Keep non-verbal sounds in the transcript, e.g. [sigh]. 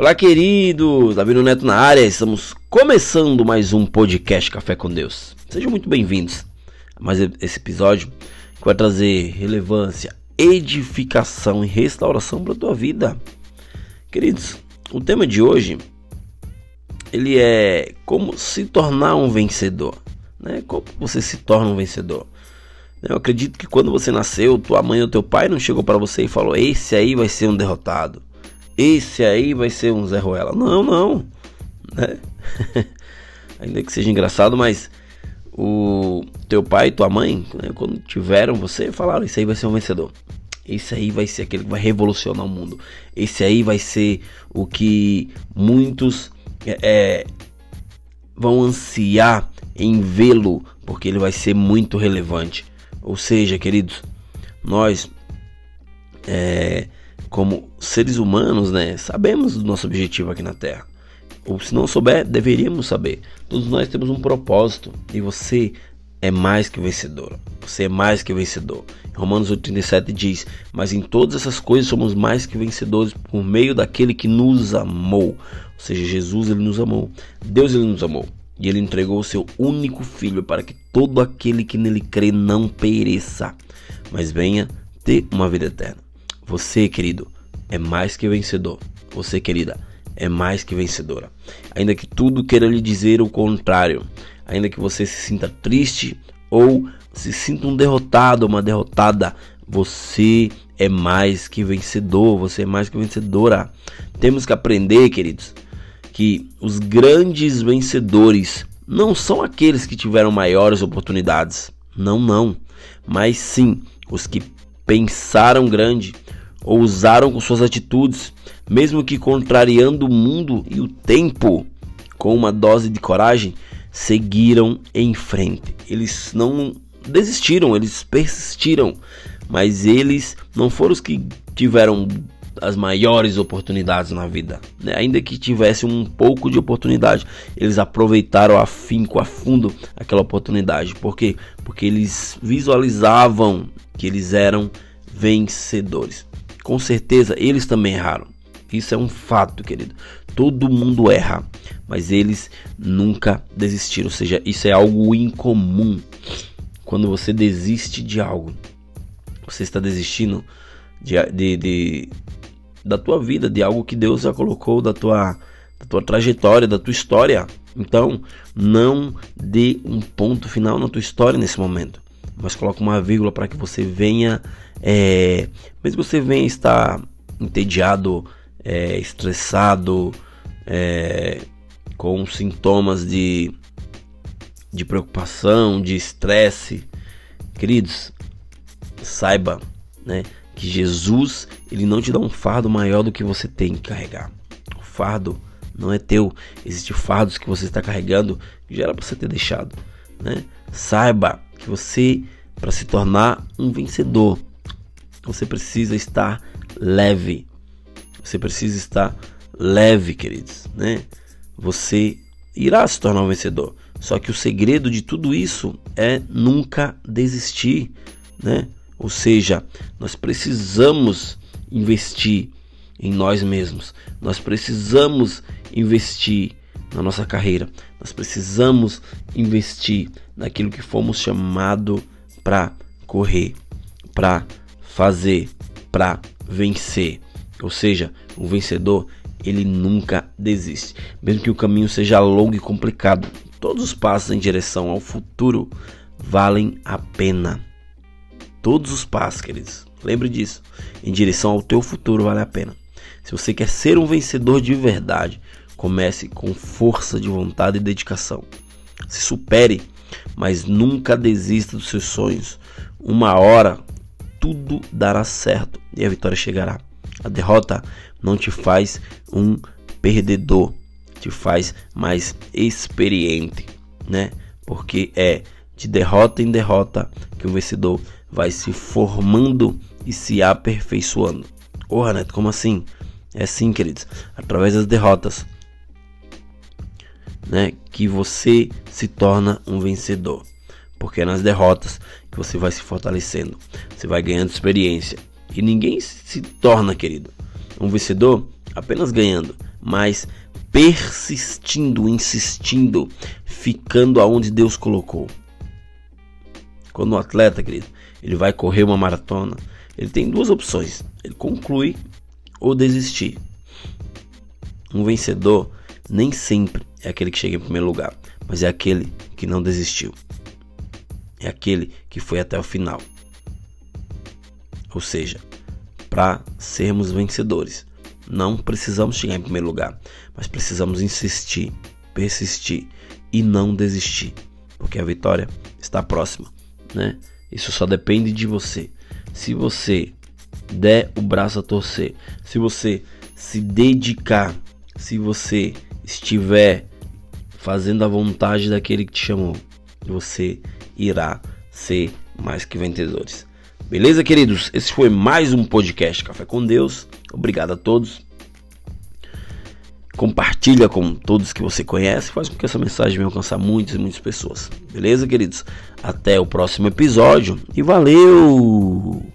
Olá, queridos! Davi Neto na área, estamos começando mais um podcast Café com Deus. Sejam muito bem-vindos a mais esse episódio que vai trazer relevância, edificação e restauração para a tua vida. Queridos, o tema de hoje ele é como se tornar um vencedor, né? Como você se torna um vencedor? Eu acredito que quando você nasceu, tua mãe ou teu pai não chegou para você e falou: "Esse aí vai ser um derrotado" esse aí vai ser um Zé Ruela. Não, não. Né? [laughs] Ainda que seja engraçado, mas o teu pai e tua mãe, né, quando tiveram você, falaram: Esse aí vai ser um vencedor. Esse aí vai ser aquele que vai revolucionar o mundo. Esse aí vai ser o que muitos é, é vão ansiar em vê-lo, porque ele vai ser muito relevante. Ou seja, queridos, nós é, como seres humanos, né, sabemos do nosso objetivo aqui na Terra. Ou se não souber, deveríamos saber. Todos nós temos um propósito e você é mais que vencedor. Você é mais que vencedor. Romanos 8,37 diz: Mas em todas essas coisas somos mais que vencedores por meio daquele que nos amou. Ou seja, Jesus ele nos amou. Deus ele nos amou. E ele entregou o seu único filho para que todo aquele que nele crê não pereça, mas venha ter uma vida eterna. Você, querido, é mais que vencedor. Você, querida, é mais que vencedora. Ainda que tudo queira lhe dizer o contrário, ainda que você se sinta triste ou se sinta um derrotado, uma derrotada, você é mais que vencedor, você é mais que vencedora. Temos que aprender, queridos, que os grandes vencedores não são aqueles que tiveram maiores oportunidades. Não, não. Mas sim os que pensaram grande, ousaram com suas atitudes, mesmo que contrariando o mundo e o tempo, com uma dose de coragem, seguiram em frente. Eles não desistiram, eles persistiram, mas eles não foram os que tiveram as maiores oportunidades na vida. Né? Ainda que tivesse um pouco de oportunidade, eles aproveitaram a finco, a fundo aquela oportunidade. Por quê? Porque eles visualizavam que eles eram vencedores com certeza eles também erraram. Isso é um fato, querido. Todo mundo erra, mas eles nunca desistiram. Ou seja, isso é algo incomum. Quando você desiste de algo, você está desistindo de, de, de da tua vida, de algo que Deus já colocou da tua, da tua trajetória, da tua história. Então, não dê um ponto final na tua história nesse momento, mas coloque uma vírgula para que você venha é, mesmo que você venha estar entediado, é, estressado, é, com sintomas de, de preocupação, de estresse, queridos, saiba, né, que Jesus ele não te dá um fardo maior do que você tem que carregar. O fardo não é teu. Existem fardos que você está carregando que já era para você ter deixado, né? Saiba que você para se tornar um vencedor você precisa estar leve. Você precisa estar leve, queridos, né? Você irá se tornar um vencedor. Só que o segredo de tudo isso é nunca desistir, né? Ou seja, nós precisamos investir em nós mesmos. Nós precisamos investir na nossa carreira. Nós precisamos investir naquilo que fomos chamados para correr, para fazer para vencer. Ou seja, o vencedor ele nunca desiste, mesmo que o caminho seja longo e complicado. Todos os passos em direção ao futuro valem a pena. Todos os passos, queridos. Lembre disso. Em direção ao teu futuro vale a pena. Se você quer ser um vencedor de verdade, comece com força de vontade e dedicação. Se supere, mas nunca desista dos seus sonhos. Uma hora tudo dará certo e a vitória chegará. A derrota não te faz um perdedor, te faz mais experiente, né? Porque é de derrota em derrota que o vencedor vai se formando e se aperfeiçoando. Porra, Neto, como assim? É assim, queridos, através das derrotas, né, que você se torna um vencedor porque é nas derrotas que você vai se fortalecendo, você vai ganhando experiência. E ninguém se torna, querido, um vencedor apenas ganhando, mas persistindo, insistindo, ficando aonde Deus colocou. Quando um atleta, querido, ele vai correr uma maratona, ele tem duas opções: ele conclui ou desistir. Um vencedor nem sempre é aquele que chega em primeiro lugar, mas é aquele que não desistiu. É aquele que foi até o final. Ou seja, para sermos vencedores, não precisamos chegar em primeiro lugar, mas precisamos insistir, persistir e não desistir, porque a vitória está próxima, né? Isso só depende de você. Se você der o braço a torcer, se você se dedicar, se você estiver fazendo a vontade daquele que te chamou, você irá ser mais que vencedores. Beleza, queridos? Esse foi mais um podcast Café com Deus. Obrigado a todos. Compartilha com todos que você conhece, faz com que essa mensagem venha alcançar muitas e muitas pessoas. Beleza, queridos? Até o próximo episódio e valeu!